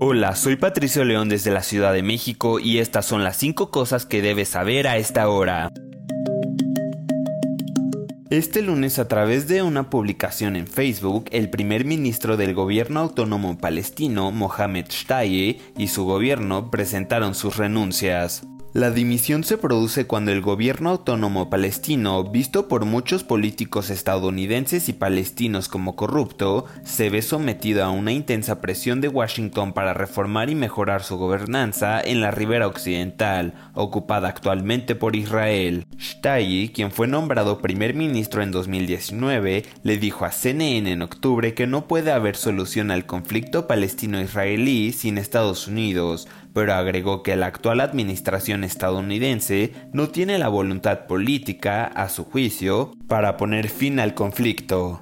Hola, soy Patricio León desde la Ciudad de México y estas son las 5 cosas que debes saber a esta hora. Este lunes a través de una publicación en Facebook, el primer ministro del gobierno autónomo palestino, Mohamed Shtaye, y su gobierno presentaron sus renuncias. La dimisión se produce cuando el gobierno autónomo palestino, visto por muchos políticos estadounidenses y palestinos como corrupto, se ve sometido a una intensa presión de Washington para reformar y mejorar su gobernanza en la ribera occidental, ocupada actualmente por Israel. Shtayi, quien fue nombrado primer ministro en 2019, le dijo a CNN en octubre que no puede haber solución al conflicto palestino-israelí sin Estados Unidos, pero agregó que la actual administración estadounidense no tiene la voluntad política, a su juicio, para poner fin al conflicto.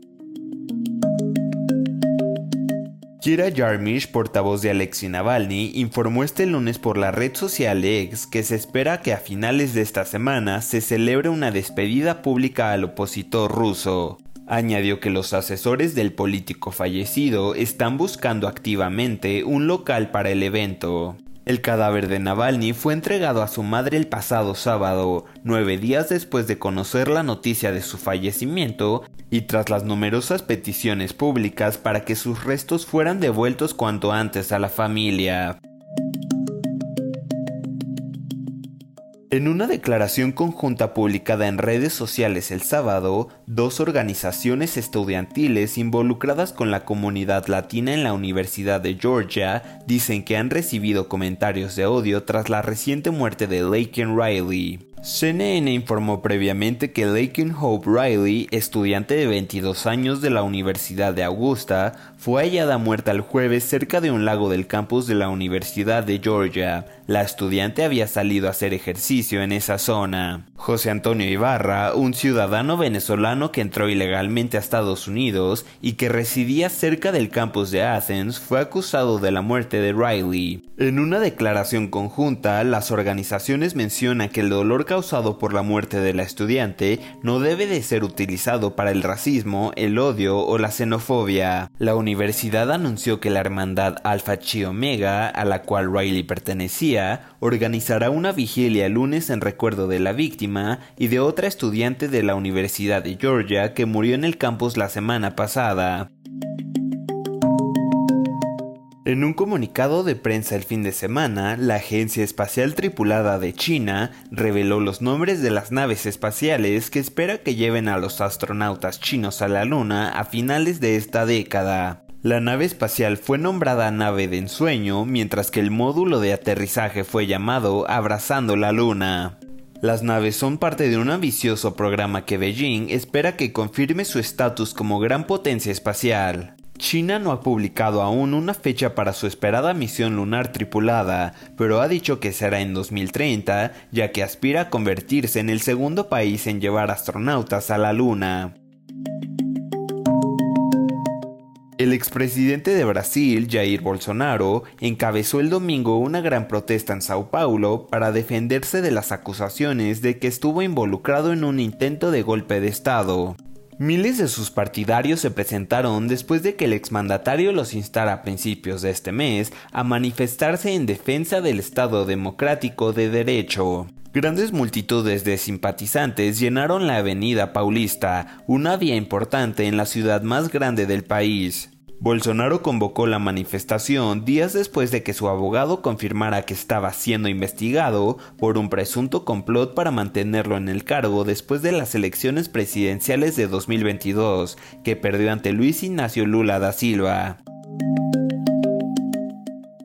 Kira Jarmish, portavoz de Alexei Navalny, informó este lunes por la red social X que se espera que a finales de esta semana se celebre una despedida pública al opositor ruso. Añadió que los asesores del político fallecido están buscando activamente un local para el evento. El cadáver de Navalny fue entregado a su madre el pasado sábado, nueve días después de conocer la noticia de su fallecimiento y tras las numerosas peticiones públicas para que sus restos fueran devueltos cuanto antes a la familia. En una declaración conjunta publicada en redes sociales el sábado, dos organizaciones estudiantiles involucradas con la comunidad latina en la Universidad de Georgia dicen que han recibido comentarios de odio tras la reciente muerte de Laken Riley. CNN informó previamente que Laken Hope Riley, estudiante de 22 años de la Universidad de Augusta, fue hallada muerta el jueves cerca de un lago del campus de la Universidad de Georgia. La estudiante había salido a hacer ejercicio en esa zona. José Antonio Ibarra, un ciudadano venezolano que entró ilegalmente a Estados Unidos y que residía cerca del campus de Athens, fue acusado de la muerte de Riley. En una declaración conjunta, las organizaciones mencionan que el dolor causado por la muerte de la estudiante no debe de ser utilizado para el racismo, el odio o la xenofobia. La universidad anunció que la hermandad Alpha Chi Omega, a la cual Riley pertenecía, organizará una vigilia el lunes en recuerdo de la víctima y de otra estudiante de la Universidad de Georgia que murió en el campus la semana pasada. En un comunicado de prensa el fin de semana, la Agencia Espacial Tripulada de China reveló los nombres de las naves espaciales que espera que lleven a los astronautas chinos a la Luna a finales de esta década. La nave espacial fue nombrada nave de ensueño, mientras que el módulo de aterrizaje fue llamado Abrazando la Luna. Las naves son parte de un ambicioso programa que Beijing espera que confirme su estatus como gran potencia espacial. China no ha publicado aún una fecha para su esperada misión lunar tripulada, pero ha dicho que será en 2030, ya que aspira a convertirse en el segundo país en llevar astronautas a la Luna. El expresidente de Brasil, Jair Bolsonaro, encabezó el domingo una gran protesta en Sao Paulo para defenderse de las acusaciones de que estuvo involucrado en un intento de golpe de Estado. Miles de sus partidarios se presentaron después de que el exmandatario los instara a principios de este mes a manifestarse en defensa del Estado democrático de derecho. Grandes multitudes de simpatizantes llenaron la avenida Paulista, una vía importante en la ciudad más grande del país. Bolsonaro convocó la manifestación días después de que su abogado confirmara que estaba siendo investigado por un presunto complot para mantenerlo en el cargo después de las elecciones presidenciales de 2022, que perdió ante Luis Ignacio Lula da Silva.